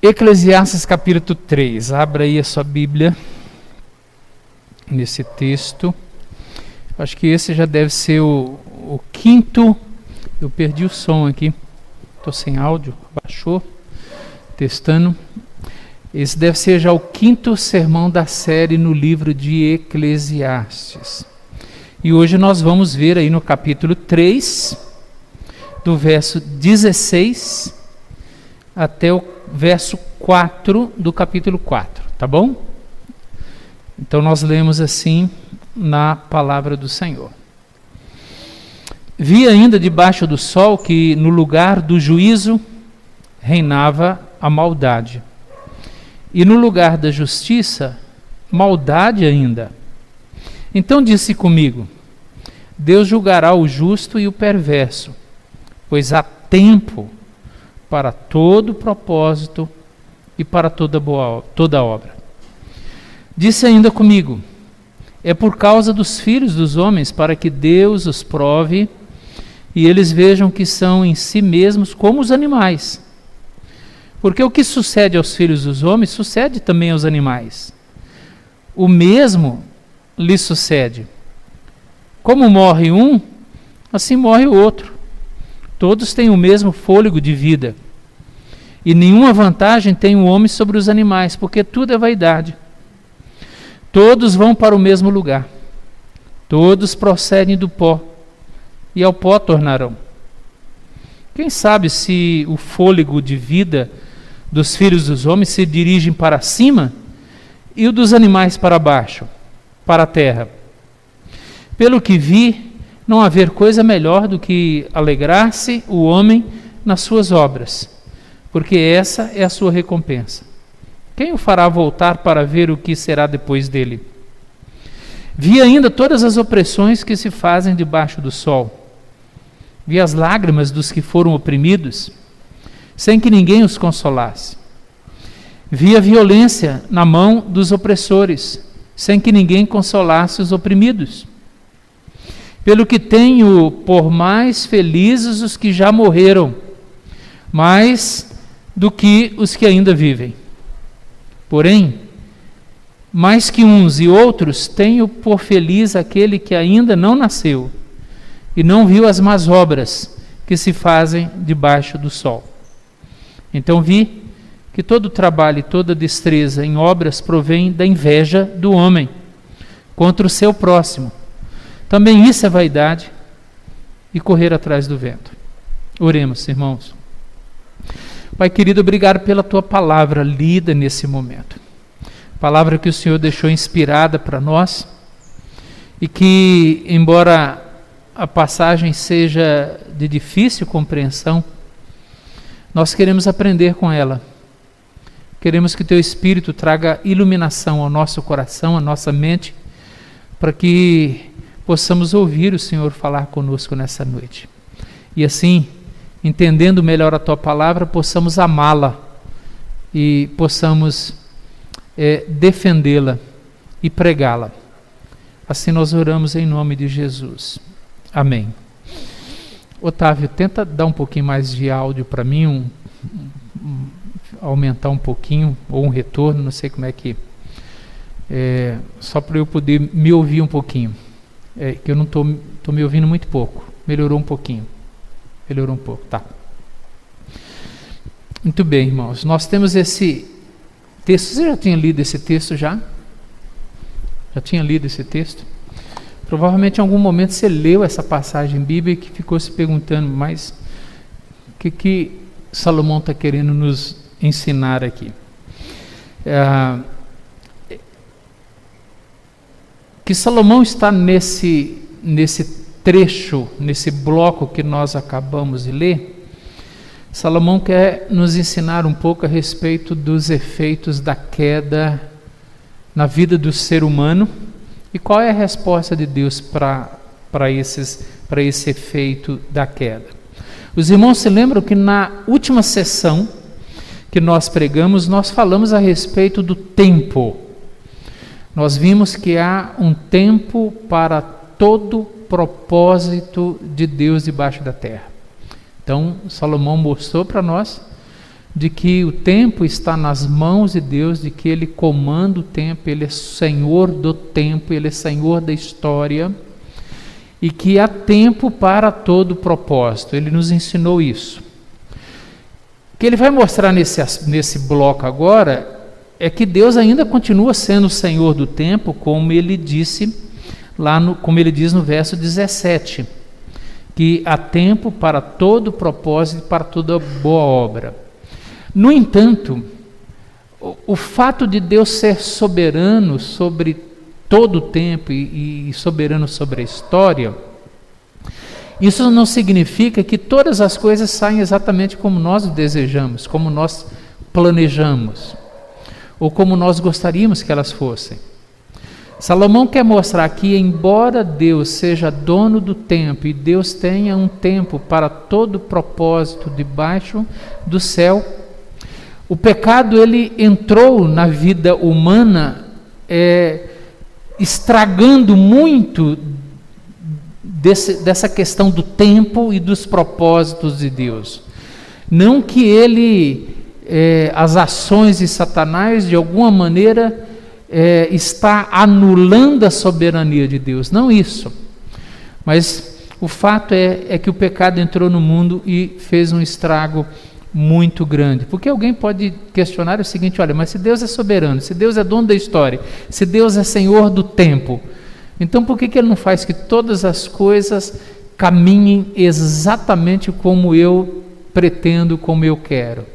Eclesiastes capítulo 3. Abra aí a sua Bíblia nesse texto. Acho que esse já deve ser o, o quinto. Eu perdi o som aqui. Estou sem áudio. Baixou. Testando. Esse deve ser já o quinto sermão da série no livro de Eclesiastes. E hoje nós vamos ver aí no capítulo 3, do verso 16 até o verso 4 do capítulo 4, tá bom? Então nós lemos assim na palavra do Senhor. Vi ainda debaixo do sol que no lugar do juízo reinava a maldade, e no lugar da justiça, maldade ainda. Então disse comigo: Deus julgará o justo e o perverso, pois há tempo para todo propósito e para toda boa toda obra. Disse ainda comigo: É por causa dos filhos dos homens para que Deus os prove e eles vejam que são em si mesmos como os animais. Porque o que sucede aos filhos dos homens sucede também aos animais. O mesmo lhe sucede. Como morre um, assim morre o outro. Todos têm o mesmo fôlego de vida. E nenhuma vantagem tem o homem sobre os animais, porque tudo é vaidade. Todos vão para o mesmo lugar. Todos procedem do pó, e ao pó tornarão. Quem sabe se o fôlego de vida dos filhos dos homens se dirigem para cima e o dos animais para baixo, para a terra? Pelo que vi, não haver coisa melhor do que alegrar-se o homem nas suas obras, porque essa é a sua recompensa. Quem o fará voltar para ver o que será depois dele? Vi ainda todas as opressões que se fazem debaixo do sol. Vi as lágrimas dos que foram oprimidos, sem que ninguém os consolasse. Vi a violência na mão dos opressores, sem que ninguém consolasse os oprimidos pelo que tenho por mais felizes os que já morreram, mais do que os que ainda vivem. Porém, mais que uns e outros, tenho por feliz aquele que ainda não nasceu e não viu as más obras que se fazem debaixo do sol. Então vi que todo trabalho e toda destreza em obras provém da inveja do homem contra o seu próximo. Também isso é vaidade e correr atrás do vento. Oremos, irmãos. Pai querido, obrigado pela tua palavra lida nesse momento. Palavra que o Senhor deixou inspirada para nós e que, embora a passagem seja de difícil compreensão, nós queremos aprender com ela. Queremos que teu Espírito traga iluminação ao nosso coração, à nossa mente, para que possamos ouvir o Senhor falar conosco nessa noite. E assim, entendendo melhor a tua palavra, possamos amá-la e possamos é, defendê-la e pregá-la. Assim nós oramos em nome de Jesus. Amém. Otávio, tenta dar um pouquinho mais de áudio para mim, um, um, aumentar um pouquinho, ou um retorno, não sei como é que. É, só para eu poder me ouvir um pouquinho. É, que eu não estou me ouvindo muito pouco. Melhorou um pouquinho. Melhorou um pouco, tá. Muito bem, irmãos. Nós temos esse texto. Você já tinha lido esse texto já? Já tinha lido esse texto? Provavelmente em algum momento você leu essa passagem bíblica e ficou se perguntando, mas o que, que Salomão está querendo nos ensinar aqui? É, que Salomão está nesse, nesse trecho, nesse bloco que nós acabamos de ler, Salomão quer nos ensinar um pouco a respeito dos efeitos da queda na vida do ser humano e qual é a resposta de Deus para esse efeito da queda. Os irmãos se lembram que na última sessão que nós pregamos, nós falamos a respeito do tempo nós vimos que há um tempo para todo propósito de Deus debaixo da terra. Então, Salomão mostrou para nós de que o tempo está nas mãos de Deus, de que Ele comanda o tempo, Ele é Senhor do tempo, Ele é Senhor da história, e que há tempo para todo propósito. Ele nos ensinou isso. O que ele vai mostrar nesse, nesse bloco agora é que Deus ainda continua sendo o Senhor do tempo, como ele disse lá no, como ele diz no verso 17, que há tempo para todo propósito e para toda boa obra. No entanto, o, o fato de Deus ser soberano sobre todo o tempo e, e soberano sobre a história, isso não significa que todas as coisas saem exatamente como nós desejamos, como nós planejamos, ou como nós gostaríamos que elas fossem. Salomão quer mostrar que, embora Deus seja dono do tempo e Deus tenha um tempo para todo propósito debaixo do céu, o pecado ele entrou na vida humana é, estragando muito desse, dessa questão do tempo e dos propósitos de Deus. Não que ele, é, as ações de Satanás, de alguma maneira, é, está anulando a soberania de Deus. Não isso. Mas o fato é, é que o pecado entrou no mundo e fez um estrago muito grande. Porque alguém pode questionar o seguinte: olha, mas se Deus é soberano, se Deus é dono da história, se Deus é senhor do tempo, então, por que, que ele não faz que todas as coisas caminhem exatamente como eu pretendo, como eu quero?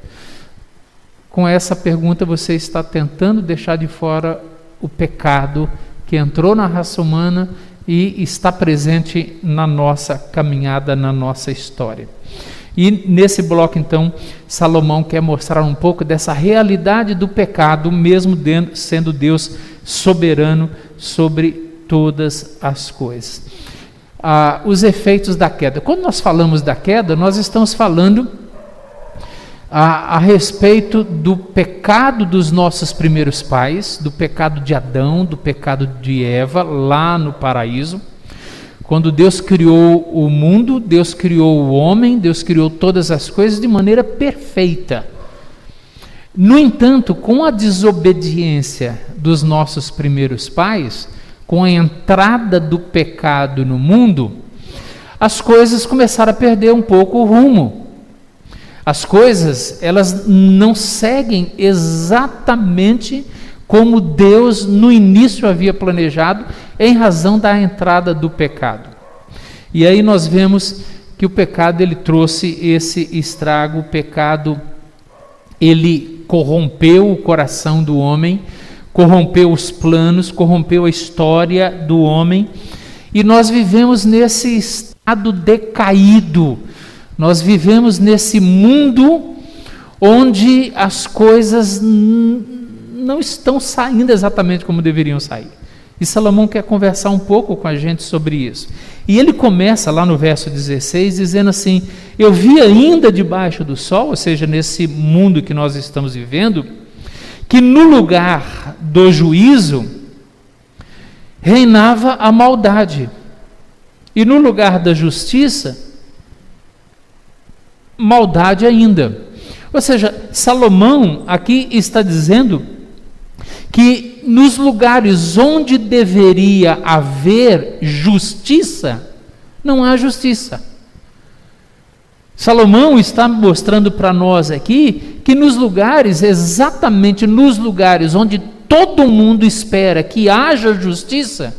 Com essa pergunta, você está tentando deixar de fora o pecado que entrou na raça humana e está presente na nossa caminhada, na nossa história. E nesse bloco, então, Salomão quer mostrar um pouco dessa realidade do pecado, mesmo sendo Deus soberano sobre todas as coisas. Ah, os efeitos da queda. Quando nós falamos da queda, nós estamos falando a, a, respeito do pecado dos nossos primeiros pais, do pecado de Adão, do pecado de Eva, lá no paraíso. Quando Deus criou o mundo, Deus criou o homem, Deus criou todas as coisas de maneira perfeita. No entanto, com a desobediência dos nossos primeiros pais, com a entrada do pecado no mundo, as coisas começaram a perder um pouco o rumo. As coisas, elas não seguem exatamente como Deus no início havia planejado, em razão da entrada do pecado. E aí nós vemos que o pecado ele trouxe esse estrago, o pecado ele corrompeu o coração do homem corrompeu os planos, corrompeu a história do homem, e nós vivemos nesse estado decaído, nós vivemos nesse mundo onde as coisas não estão saindo exatamente como deveriam sair. E Salomão quer conversar um pouco com a gente sobre isso. E ele começa lá no verso 16 dizendo assim: Eu vi ainda debaixo do sol, ou seja, nesse mundo que nós estamos vivendo, que no lugar do juízo reinava a maldade, e no lugar da justiça, maldade ainda. Ou seja, Salomão aqui está dizendo que nos lugares onde deveria haver justiça, não há justiça. Salomão está mostrando para nós aqui que nos lugares, exatamente nos lugares onde todo mundo espera que haja justiça,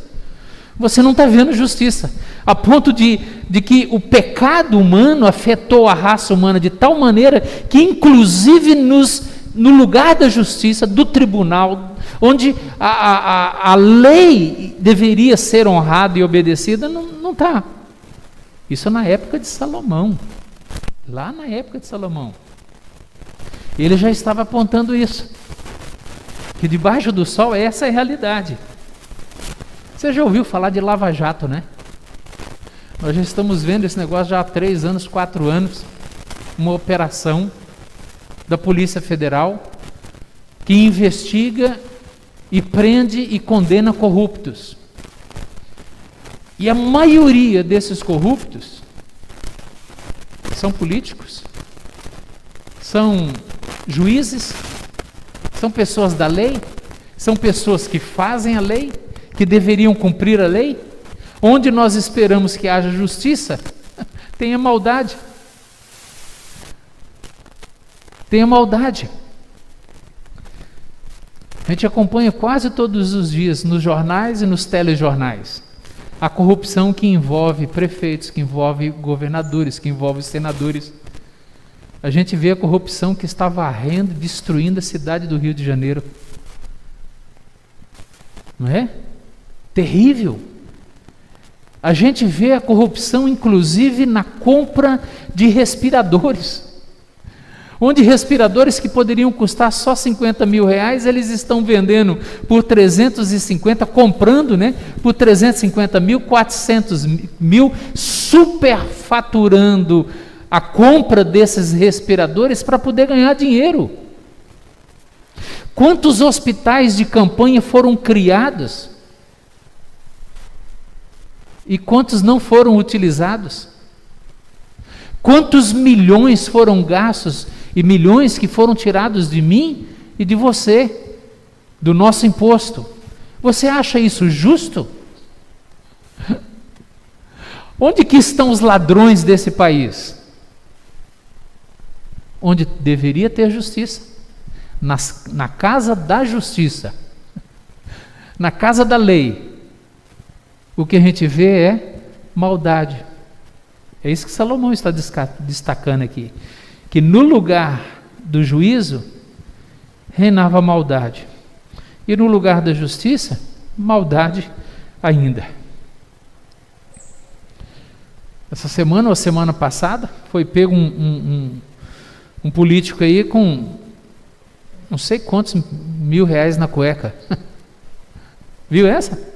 você não está vendo justiça. A ponto de, de que o pecado humano afetou a raça humana de tal maneira que, inclusive, nos, no lugar da justiça, do tribunal, onde a, a, a lei deveria ser honrada e obedecida, não está. Isso é na época de Salomão lá na época de Salomão. Ele já estava apontando isso. Que debaixo do sol essa é a realidade. Você já ouviu falar de Lava Jato, né? Nós já estamos vendo esse negócio já há três anos, quatro anos. Uma operação da Polícia Federal que investiga e prende e condena corruptos. E a maioria desses corruptos são políticos, são juízes? São pessoas da lei? São pessoas que fazem a lei? Que deveriam cumprir a lei? Onde nós esperamos que haja justiça, tenha maldade. Tenha maldade. A gente acompanha quase todos os dias nos jornais e nos telejornais a corrupção que envolve prefeitos, que envolve governadores, que envolve senadores. A gente vê a corrupção que está varrendo, destruindo a cidade do Rio de Janeiro. Não é? Terrível. A gente vê a corrupção, inclusive, na compra de respiradores onde respiradores que poderiam custar só 50 mil reais, eles estão vendendo por 350, comprando né, por 350 mil, 400 mil, superfaturando a compra desses respiradores para poder ganhar dinheiro. Quantos hospitais de campanha foram criados? E quantos não foram utilizados? Quantos milhões foram gastos e milhões que foram tirados de mim e de você, do nosso imposto. Você acha isso justo? Onde que estão os ladrões desse país? Onde deveria ter justiça? Nas, na casa da justiça, na casa da lei. O que a gente vê é maldade. É isso que Salomão está destacando aqui que no lugar do juízo reinava maldade, e no lugar da justiça, maldade ainda. Essa semana ou semana passada foi pego um, um, um, um político aí com não sei quantos mil reais na cueca. Viu essa?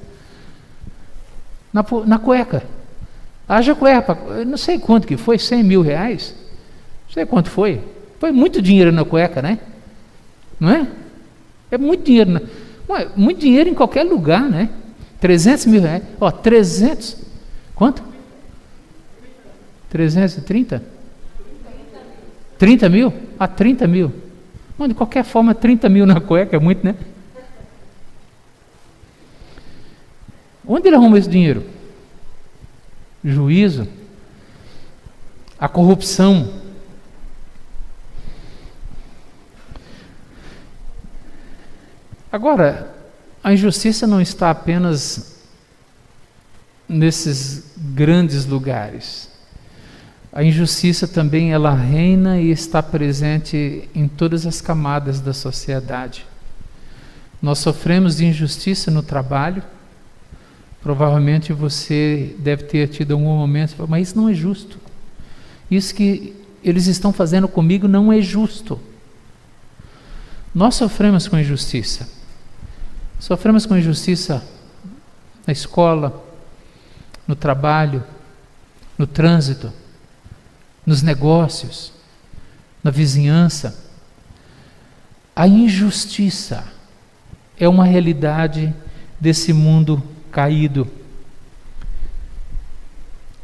Na, na cueca. Haja cueca, não sei quanto que foi, 100 mil reais. Não sei quanto foi. Foi muito dinheiro na cueca, né? Não é? É muito dinheiro. Na... Ué, muito dinheiro em qualquer lugar, né? 300 mil reais. Ó, 300. Quanto? 330? 30 mil? Ah, 30 mil. Bom, de qualquer forma, 30 mil na cueca é muito, né? Onde ele arrumou esse dinheiro? Juízo. A corrupção Agora, a injustiça não está apenas nesses grandes lugares. A injustiça também ela reina e está presente em todas as camadas da sociedade. Nós sofremos de injustiça no trabalho. Provavelmente você deve ter tido algum momento, mas isso não é justo. Isso que eles estão fazendo comigo não é justo. Nós sofremos com injustiça. Sofremos com injustiça na escola, no trabalho, no trânsito, nos negócios, na vizinhança. A injustiça é uma realidade desse mundo caído.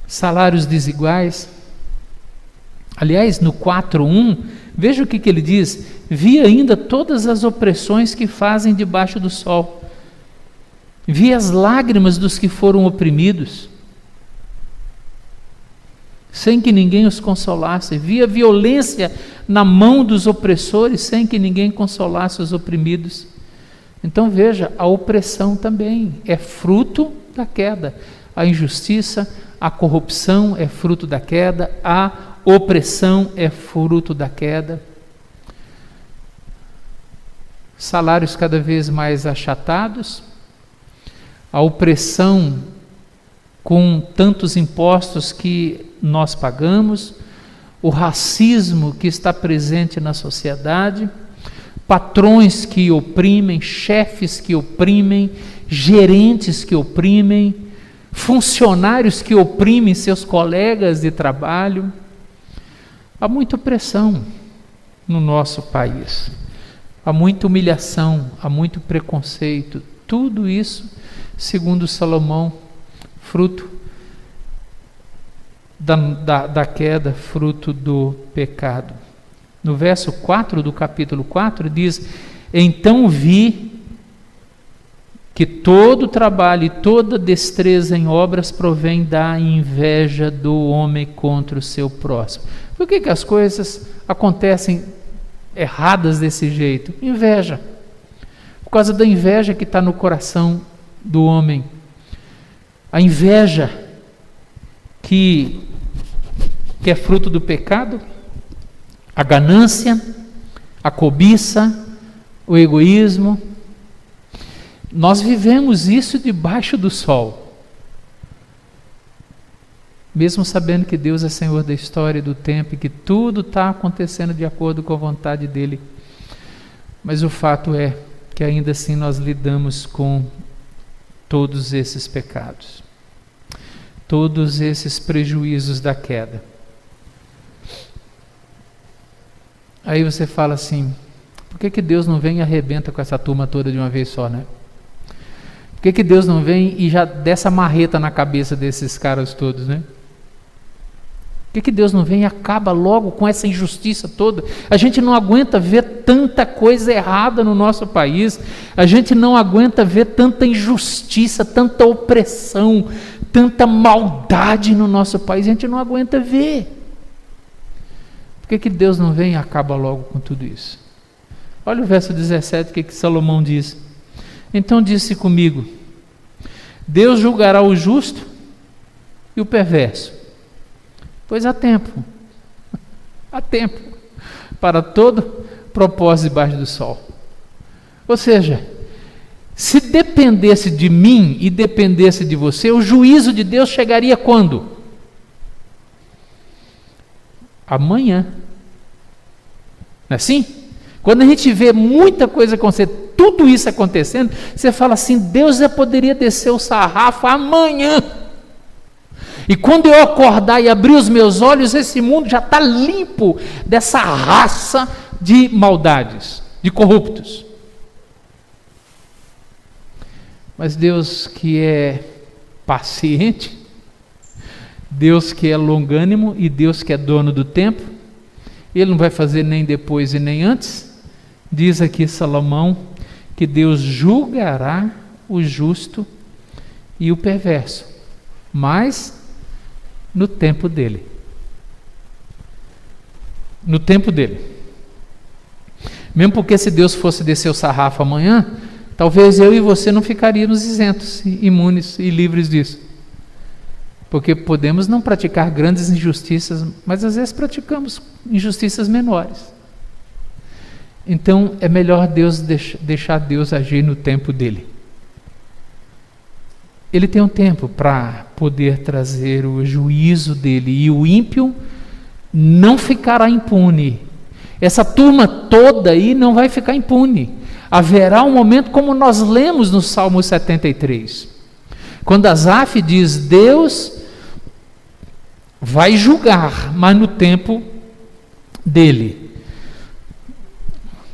Salários desiguais. Aliás, no 4:1, veja o que, que ele diz: vi ainda todas as opressões que fazem debaixo do sol. Vi as lágrimas dos que foram oprimidos, sem que ninguém os consolasse. Vi a violência na mão dos opressores, sem que ninguém consolasse os oprimidos. Então veja, a opressão também é fruto da queda. A injustiça, a corrupção é fruto da queda, a opressão é fruto da queda salários cada vez mais achatados, a opressão com tantos impostos que nós pagamos, o racismo que está presente na sociedade, patrões que oprimem, chefes que oprimem, gerentes que oprimem, funcionários que oprimem seus colegas de trabalho. Há muita opressão no nosso país. Há muita humilhação, há muito preconceito, tudo isso, segundo Salomão, fruto da, da, da queda, fruto do pecado. No verso 4 do capítulo 4, diz: Então vi que todo trabalho e toda destreza em obras provém da inveja do homem contra o seu próximo. Por que, que as coisas acontecem erradas desse jeito? Inveja. Por causa da inveja que está no coração do homem. A inveja que, que é fruto do pecado, a ganância, a cobiça, o egoísmo. Nós vivemos isso debaixo do sol. Mesmo sabendo que Deus é Senhor da história e do tempo e que tudo está acontecendo de acordo com a vontade dEle. Mas o fato é que ainda assim nós lidamos com todos esses pecados, todos esses prejuízos da queda. Aí você fala assim: por que, que Deus não vem e arrebenta com essa turma toda de uma vez só, né? Por que, que Deus não vem e já dessa marreta na cabeça desses caras todos, né? Por que, que Deus não vem e acaba logo com essa injustiça toda? A gente não aguenta ver tanta coisa errada no nosso país, a gente não aguenta ver tanta injustiça, tanta opressão, tanta maldade no nosso país, a gente não aguenta ver. Por que, que Deus não vem e acaba logo com tudo isso? Olha o verso 17, o que, que Salomão diz. Então disse comigo: Deus julgará o justo e o perverso, pois há tempo, há tempo para todo propósito debaixo do sol. Ou seja, se dependesse de mim e dependesse de você, o juízo de Deus chegaria quando? Amanhã. Não é assim? Quando a gente vê muita coisa acontecer, tudo isso acontecendo, você fala assim: Deus já poderia descer o sarrafo amanhã. E quando eu acordar e abrir os meus olhos, esse mundo já está limpo dessa raça de maldades, de corruptos. Mas Deus que é paciente, Deus que é longânimo e Deus que é dono do tempo, ele não vai fazer nem depois e nem antes. Diz aqui Salomão que Deus julgará o justo e o perverso, mas no tempo dele. No tempo dele. Mesmo porque se Deus fosse descer o sarrafo amanhã, talvez eu e você não ficaríamos isentos, imunes e livres disso. Porque podemos não praticar grandes injustiças, mas às vezes praticamos injustiças menores. Então é melhor Deus deixar Deus agir no tempo dele. Ele tem um tempo para poder trazer o juízo dele e o ímpio não ficará impune. Essa turma toda aí não vai ficar impune. Haverá um momento como nós lemos no Salmo 73. Quando Asaf diz: Deus vai julgar, mas no tempo dele.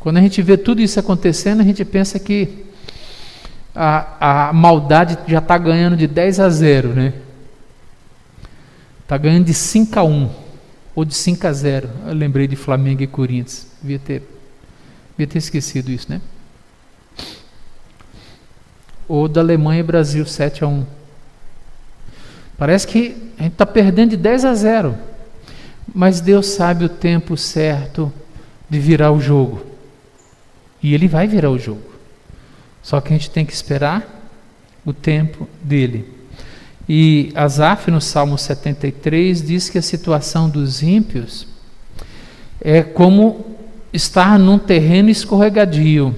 Quando a gente vê tudo isso acontecendo, a gente pensa que a, a maldade já está ganhando de 10 a 0, né? Está ganhando de 5 a 1 ou de 5 a 0. Eu lembrei de Flamengo e Corinthians. Devia ter, devia ter esquecido isso, né? Ou da Alemanha e Brasil 7 a 1. Parece que a gente está perdendo de 10 a 0. Mas Deus sabe o tempo certo de virar o jogo. E Ele vai virar o jogo. Só que a gente tem que esperar o tempo dele. E Asaf, no Salmo 73, diz que a situação dos ímpios é como estar num terreno escorregadio.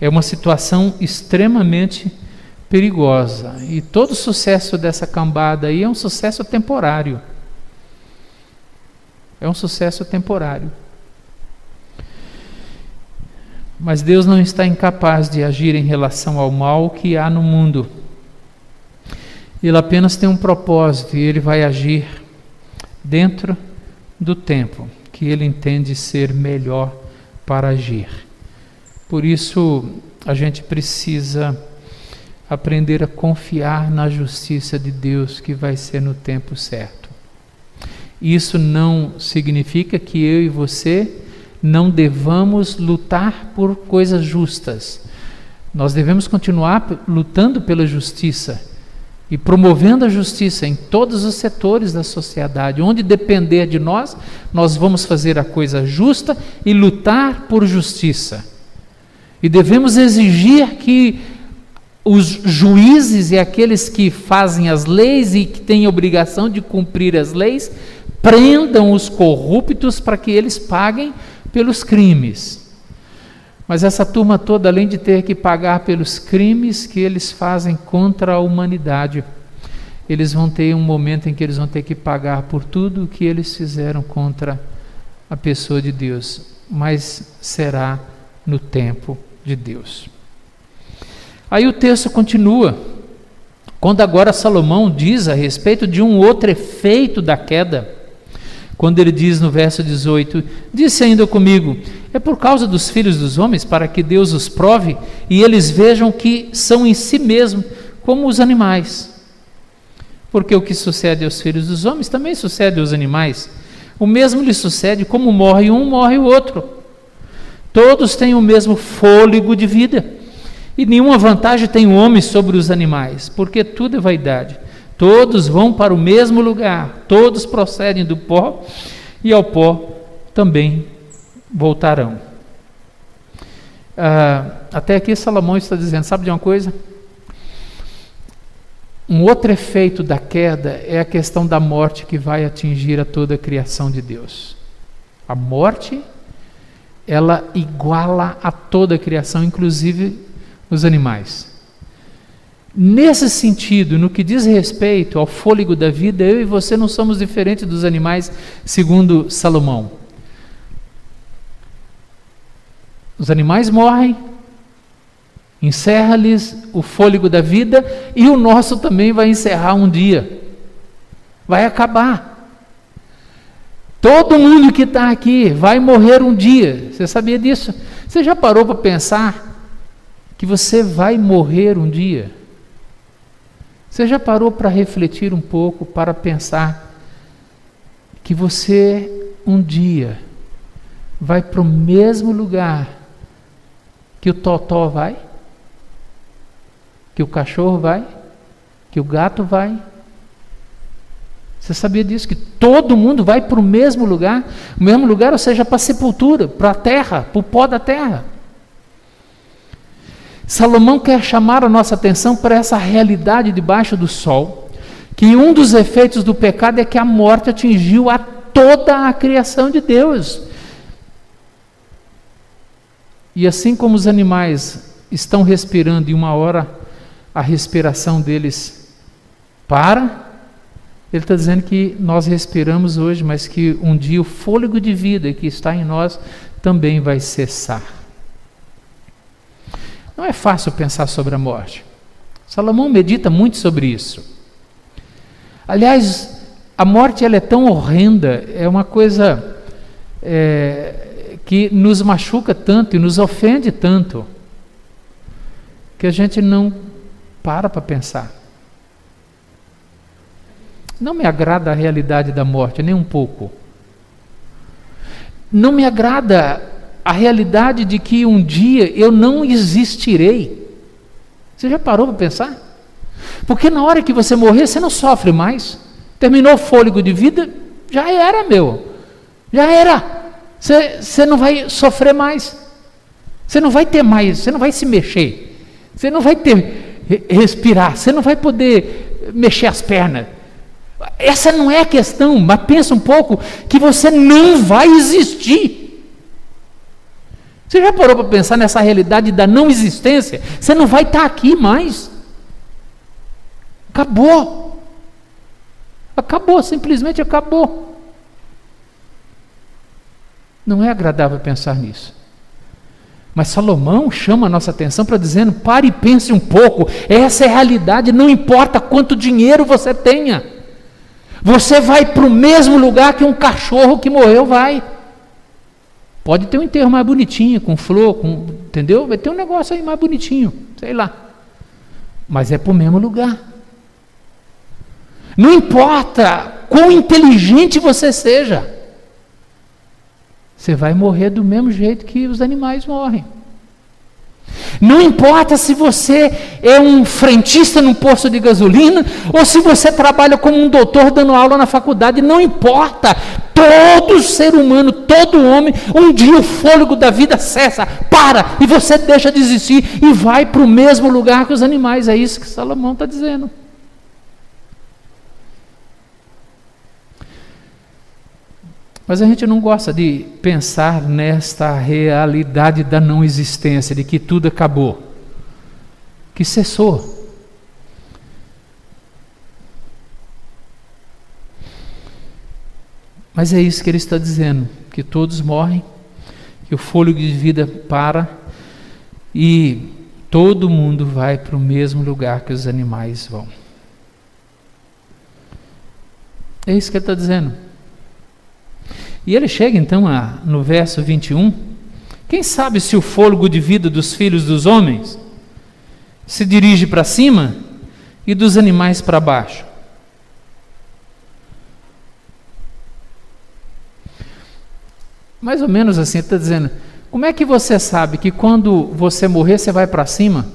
É uma situação extremamente perigosa. E todo sucesso dessa cambada aí é um sucesso temporário. É um sucesso temporário. Mas Deus não está incapaz de agir em relação ao mal que há no mundo. Ele apenas tem um propósito e ele vai agir dentro do tempo que ele entende ser melhor para agir. Por isso, a gente precisa aprender a confiar na justiça de Deus que vai ser no tempo certo. Isso não significa que eu e você não devamos lutar por coisas justas. Nós devemos continuar lutando pela justiça e promovendo a justiça em todos os setores da sociedade. Onde depender de nós, nós vamos fazer a coisa justa e lutar por justiça. E devemos exigir que os juízes e aqueles que fazem as leis e que têm obrigação de cumprir as leis prendam os corruptos para que eles paguem pelos crimes. Mas essa turma toda, além de ter que pagar pelos crimes que eles fazem contra a humanidade, eles vão ter um momento em que eles vão ter que pagar por tudo o que eles fizeram contra a pessoa de Deus, mas será no tempo de Deus. Aí o texto continua, quando agora Salomão diz a respeito de um outro efeito da queda quando ele diz no verso 18: Disse ainda comigo: É por causa dos filhos dos homens, para que Deus os prove e eles vejam que são em si mesmos como os animais. Porque o que sucede aos filhos dos homens também sucede aos animais. O mesmo lhe sucede, como morre um, morre o outro. Todos têm o mesmo fôlego de vida. E nenhuma vantagem tem o homem sobre os animais, porque tudo é vaidade. Todos vão para o mesmo lugar, todos procedem do pó e ao pó também voltarão. Ah, até aqui Salomão está dizendo: sabe de uma coisa? Um outro efeito da queda é a questão da morte que vai atingir a toda a criação de Deus. A morte, ela iguala a toda a criação, inclusive os animais. Nesse sentido, no que diz respeito ao fôlego da vida, eu e você não somos diferentes dos animais, segundo Salomão. Os animais morrem, encerra-lhes o fôlego da vida, e o nosso também vai encerrar um dia, vai acabar. Todo mundo que está aqui vai morrer um dia, você sabia disso? Você já parou para pensar que você vai morrer um dia? Você já parou para refletir um pouco, para pensar que você um dia vai para o mesmo lugar que o totó vai? Que o cachorro vai? Que o gato vai? Você sabia disso? Que todo mundo vai para o mesmo lugar? O mesmo lugar, ou seja, para a sepultura, para a terra, para o pó da terra. Salomão quer chamar a nossa atenção para essa realidade debaixo do sol, que um dos efeitos do pecado é que a morte atingiu a toda a criação de Deus. E assim como os animais estão respirando e uma hora a respiração deles para, ele está dizendo que nós respiramos hoje, mas que um dia o fôlego de vida que está em nós também vai cessar. Não é fácil pensar sobre a morte. Salomão medita muito sobre isso. Aliás, a morte ela é tão horrenda, é uma coisa é, que nos machuca tanto e nos ofende tanto, que a gente não para para pensar. Não me agrada a realidade da morte, nem um pouco. Não me agrada a realidade de que um dia eu não existirei. Você já parou para pensar? Porque na hora que você morrer, você não sofre mais. Terminou o fôlego de vida, já era, meu. Já era. Você, você não vai sofrer mais. Você não vai ter mais, você não vai se mexer. Você não vai ter respirar, você não vai poder mexer as pernas. Essa não é a questão, mas pensa um pouco que você não vai existir. Você já parou para pensar nessa realidade da não existência? Você não vai estar tá aqui mais. Acabou. Acabou, simplesmente acabou. Não é agradável pensar nisso. Mas Salomão chama a nossa atenção para dizendo: pare e pense um pouco. Essa é a realidade, não importa quanto dinheiro você tenha. Você vai para o mesmo lugar que um cachorro que morreu vai. Pode ter um enterro mais bonitinho, com flor, com, entendeu? Vai ter um negócio aí mais bonitinho, sei lá. Mas é para o mesmo lugar. Não importa quão inteligente você seja, você vai morrer do mesmo jeito que os animais morrem. Não importa se você é um frentista num posto de gasolina ou se você trabalha como um doutor dando aula na faculdade, não importa. Todo ser humano, todo homem, um dia o fôlego da vida cessa, para e você deixa de existir e vai para o mesmo lugar que os animais. É isso que Salomão está dizendo. Mas a gente não gosta de pensar nesta realidade da não existência, de que tudo acabou, que cessou. Mas é isso que ele está dizendo: que todos morrem, que o fôlego de vida para e todo mundo vai para o mesmo lugar que os animais vão. É isso que ele está dizendo. E ele chega então a, no verso 21. Quem sabe se o fôlego de vida dos filhos dos homens se dirige para cima e dos animais para baixo? Mais ou menos assim, está dizendo: como é que você sabe que quando você morrer você vai para cima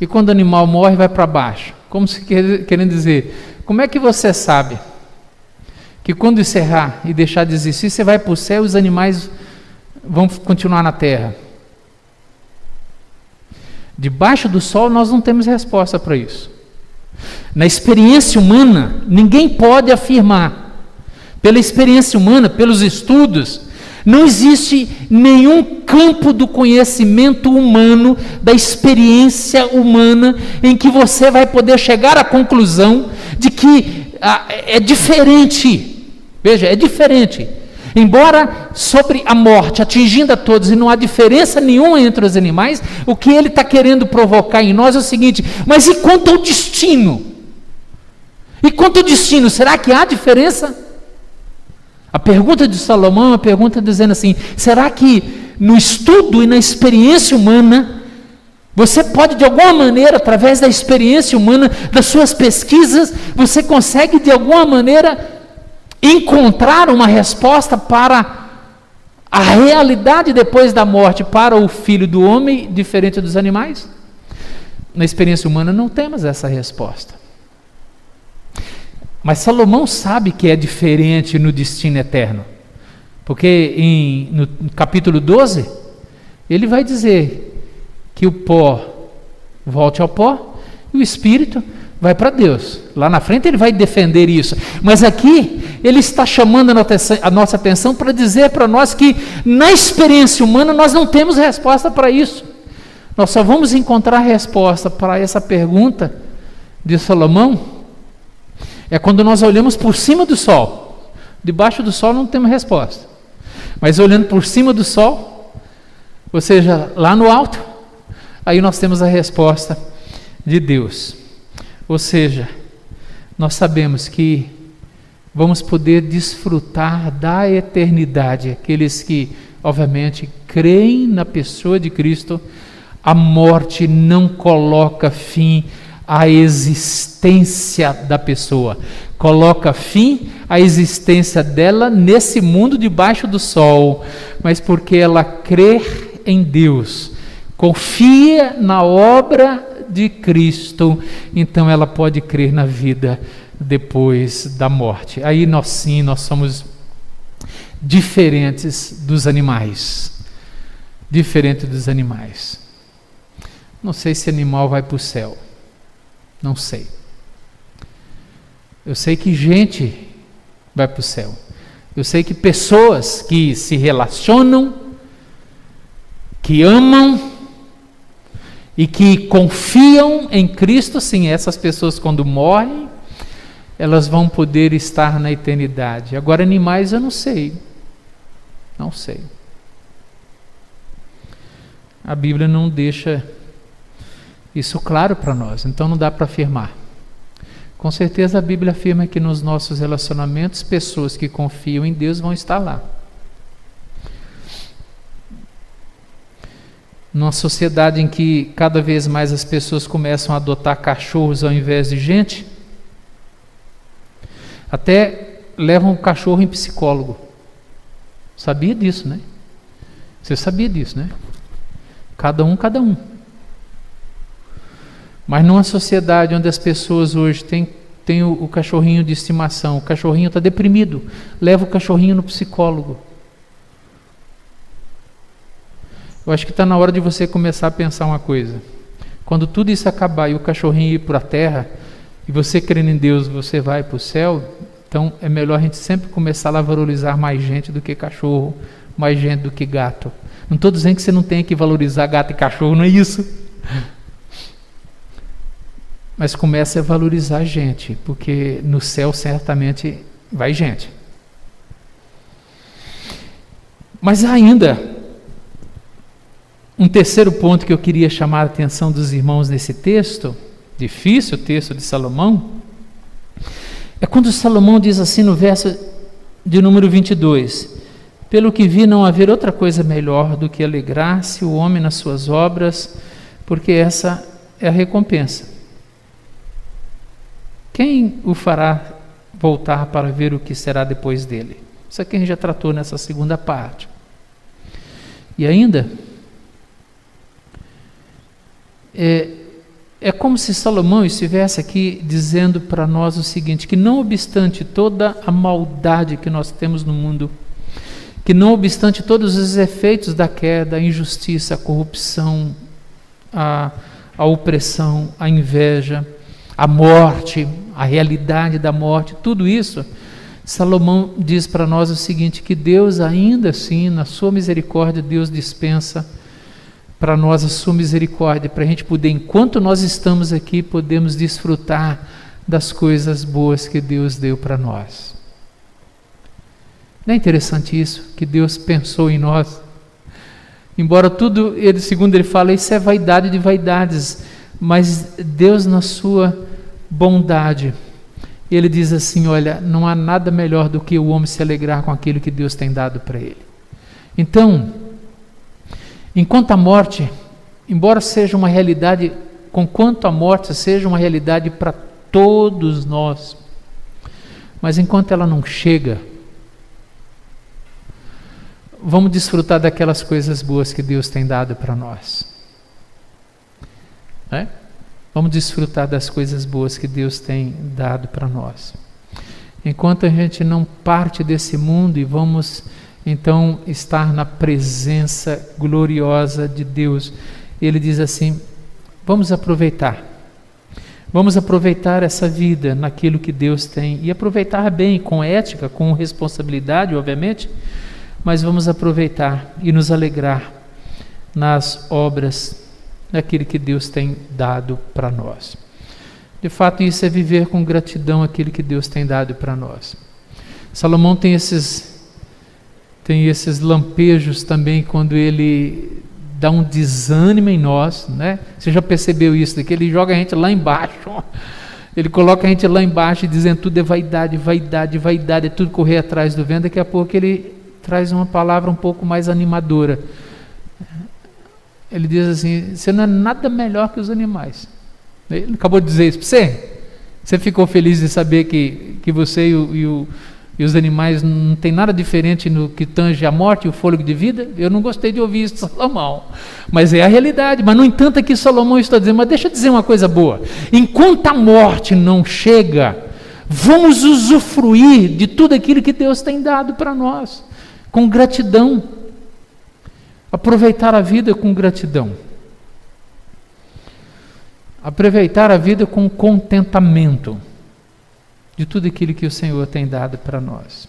e quando o animal morre vai para baixo? Como se quer, querendo dizer, como é que você sabe? Que quando encerrar e deixar de existir, você vai para o céu e os animais vão continuar na terra. Debaixo do sol nós não temos resposta para isso. Na experiência humana, ninguém pode afirmar. Pela experiência humana, pelos estudos, não existe nenhum campo do conhecimento humano, da experiência humana, em que você vai poder chegar à conclusão de que ah, é diferente Veja, é diferente. Embora sobre a morte atingindo a todos e não há diferença nenhuma entre os animais, o que ele está querendo provocar em nós é o seguinte: mas e quanto ao destino? E quanto ao destino, será que há diferença? A pergunta de Salomão é uma pergunta dizendo assim: será que no estudo e na experiência humana, você pode de alguma maneira, através da experiência humana, das suas pesquisas, você consegue de alguma maneira encontrar uma resposta para a realidade depois da morte para o filho do homem, diferente dos animais? Na experiência humana não temos essa resposta. Mas Salomão sabe que é diferente no destino eterno. Porque em, no capítulo 12, ele vai dizer que o pó volte ao pó e o espírito vai para Deus. Lá na frente ele vai defender isso. Mas aqui ele está chamando a nossa atenção para dizer para nós que na experiência humana nós não temos resposta para isso. Nós só vamos encontrar resposta para essa pergunta de Salomão é quando nós olhamos por cima do sol. Debaixo do sol não temos resposta. Mas olhando por cima do sol, ou seja, lá no alto, aí nós temos a resposta de Deus. Ou seja, nós sabemos que vamos poder desfrutar da eternidade. Aqueles que, obviamente, creem na pessoa de Cristo, a morte não coloca fim à existência da pessoa, coloca fim à existência dela nesse mundo debaixo do sol, mas porque ela crê em Deus, confia na obra de Cristo, então ela pode crer na vida depois da morte. Aí nós sim, nós somos diferentes dos animais. Diferente dos animais. Não sei se animal vai para o céu. Não sei. Eu sei que gente vai para o céu. Eu sei que pessoas que se relacionam, que amam, e que confiam em Cristo, sim, essas pessoas quando morrem, elas vão poder estar na eternidade. Agora, animais eu não sei. Não sei. A Bíblia não deixa isso claro para nós, então não dá para afirmar. Com certeza a Bíblia afirma que nos nossos relacionamentos, pessoas que confiam em Deus vão estar lá. Numa sociedade em que cada vez mais as pessoas começam a adotar cachorros ao invés de gente, até levam o cachorro em psicólogo. Sabia disso, né? Você sabia disso, né? Cada um, cada um. Mas numa sociedade onde as pessoas hoje têm, têm o, o cachorrinho de estimação, o cachorrinho está deprimido, leva o cachorrinho no psicólogo. Eu acho que está na hora de você começar a pensar uma coisa. Quando tudo isso acabar e o cachorrinho ir para a terra, e você crendo em Deus, você vai para o céu, então é melhor a gente sempre começar a valorizar mais gente do que cachorro, mais gente do que gato. Não estou dizendo que você não tem que valorizar gato e cachorro, não é isso. Mas comece a valorizar gente, porque no céu certamente vai gente. Mas ainda, um terceiro ponto que eu queria chamar a atenção dos irmãos nesse texto, difícil o texto de Salomão, é quando Salomão diz assim no verso de número 22: pelo que vi, não haver outra coisa melhor do que alegrar-se o homem nas suas obras, porque essa é a recompensa. Quem o fará voltar para ver o que será depois dele? Isso aqui a gente já tratou nessa segunda parte. E ainda, é, é como se Salomão estivesse aqui dizendo para nós o seguinte: que não obstante toda a maldade que nós temos no mundo, que não obstante todos os efeitos da queda, a injustiça, a corrupção, a, a opressão, a inveja, a morte, a realidade da morte, tudo isso, Salomão diz para nós o seguinte: que Deus, ainda assim, na sua misericórdia, Deus dispensa para nós a sua misericórdia, para a gente poder, enquanto nós estamos aqui, podemos desfrutar das coisas boas que Deus deu para nós. Não é interessante isso? Que Deus pensou em nós. Embora tudo, ele, segundo ele fala, isso é vaidade de vaidades, mas Deus, na sua bondade, ele diz assim: olha, não há nada melhor do que o homem se alegrar com aquilo que Deus tem dado para ele. Então, enquanto a morte, embora seja uma realidade, conquanto a morte seja uma realidade para todos nós, mas enquanto ela não chega, vamos desfrutar daquelas coisas boas que Deus tem dado para nós. É? Vamos desfrutar das coisas boas que Deus tem dado para nós. Enquanto a gente não parte desse mundo e vamos então estar na presença gloriosa de Deus, ele diz assim: vamos aproveitar. Vamos aproveitar essa vida naquilo que Deus tem e aproveitar bem, com ética, com responsabilidade, obviamente, mas vamos aproveitar e nos alegrar nas obras daquilo que Deus tem dado para nós. De fato, isso é viver com gratidão aquilo que Deus tem dado para nós. Salomão tem esses tem esses lampejos também quando ele dá um desânimo em nós, né? Você já percebeu isso? Que ele joga a gente lá embaixo. Ele coloca a gente lá embaixo dizendo tudo é vaidade, vaidade, vaidade, é tudo correr atrás do vento. Daqui a pouco ele traz uma palavra um pouco mais animadora. Ele diz assim: você não é nada melhor que os animais. Ele acabou de dizer isso para você. Você ficou feliz de saber que, que você e, o, e, o, e os animais não tem nada diferente no que tange a morte e o fôlego de vida? Eu não gostei de ouvir isso Salomão. Mas é a realidade. Mas, no entanto, aqui Salomão está dizendo: mas deixa eu dizer uma coisa boa. Enquanto a morte não chega, vamos usufruir de tudo aquilo que Deus tem dado para nós com gratidão. Aproveitar a vida com gratidão. Aproveitar a vida com contentamento de tudo aquilo que o Senhor tem dado para nós.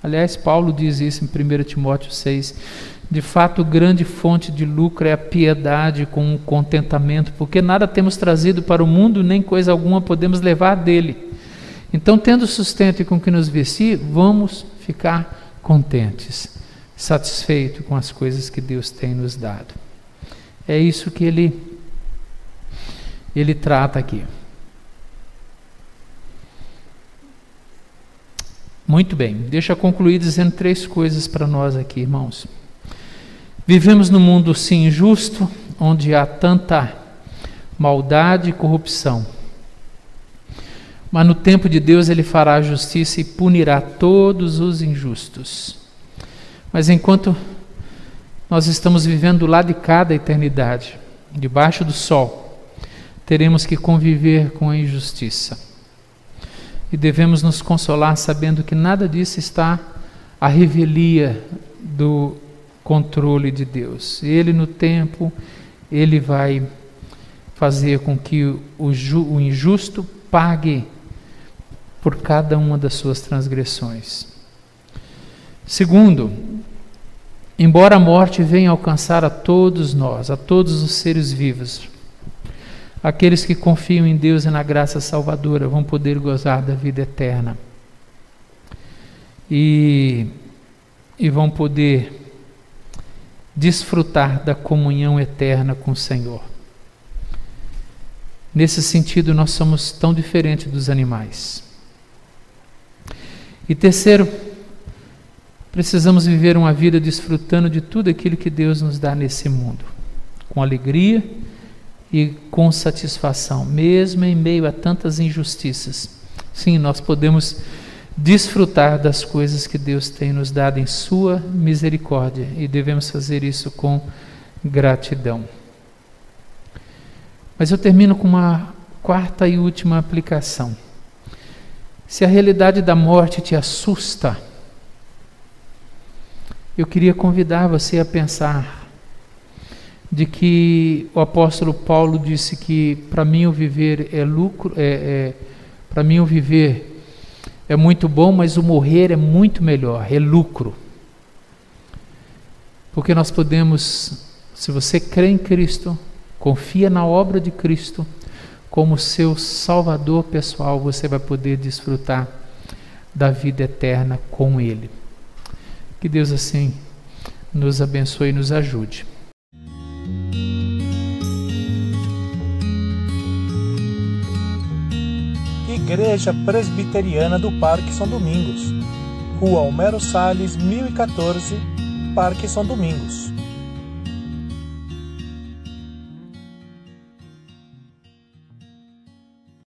Aliás, Paulo diz isso em 1 Timóteo 6. De fato, grande fonte de lucro é a piedade com o contentamento, porque nada temos trazido para o mundo, nem coisa alguma podemos levar dele. Então, tendo sustento e com que nos vestir, vamos ficar contentes, satisfeitos com as coisas que Deus tem nos dado. É isso que ele ele trata aqui. Muito bem, deixa eu concluir dizendo três coisas para nós aqui, irmãos. Vivemos num mundo sim injusto, onde há tanta maldade e corrupção. Mas no tempo de Deus ele fará a justiça e punirá todos os injustos. Mas enquanto nós estamos vivendo lá de cada eternidade, debaixo do sol, teremos que conviver com a injustiça. E devemos nos consolar sabendo que nada disso está à revelia do controle de Deus. Ele, no tempo, ele vai fazer com que o, o injusto pague por cada uma das suas transgressões. Segundo, embora a morte venha alcançar a todos nós, a todos os seres vivos, aqueles que confiam em Deus e na graça salvadora vão poder gozar da vida eterna. E, e vão poder desfrutar da comunhão eterna com o Senhor. Nesse sentido, nós somos tão diferentes dos animais. E terceiro, precisamos viver uma vida desfrutando de tudo aquilo que Deus nos dá nesse mundo, com alegria e com satisfação, mesmo em meio a tantas injustiças. Sim, nós podemos desfrutar das coisas que Deus tem nos dado em Sua misericórdia e devemos fazer isso com gratidão. Mas eu termino com uma quarta e última aplicação. Se a realidade da morte te assusta, eu queria convidar você a pensar de que o apóstolo Paulo disse que para mim o viver é lucro, é, é para mim o viver é muito bom, mas o morrer é muito melhor, é lucro. Porque nós podemos, se você crê em Cristo, confia na obra de Cristo, como seu salvador pessoal, você vai poder desfrutar da vida eterna com Ele. Que Deus assim nos abençoe e nos ajude. Igreja Presbiteriana do Parque São Domingos, Rua Homero Salles, 1014, Parque São Domingos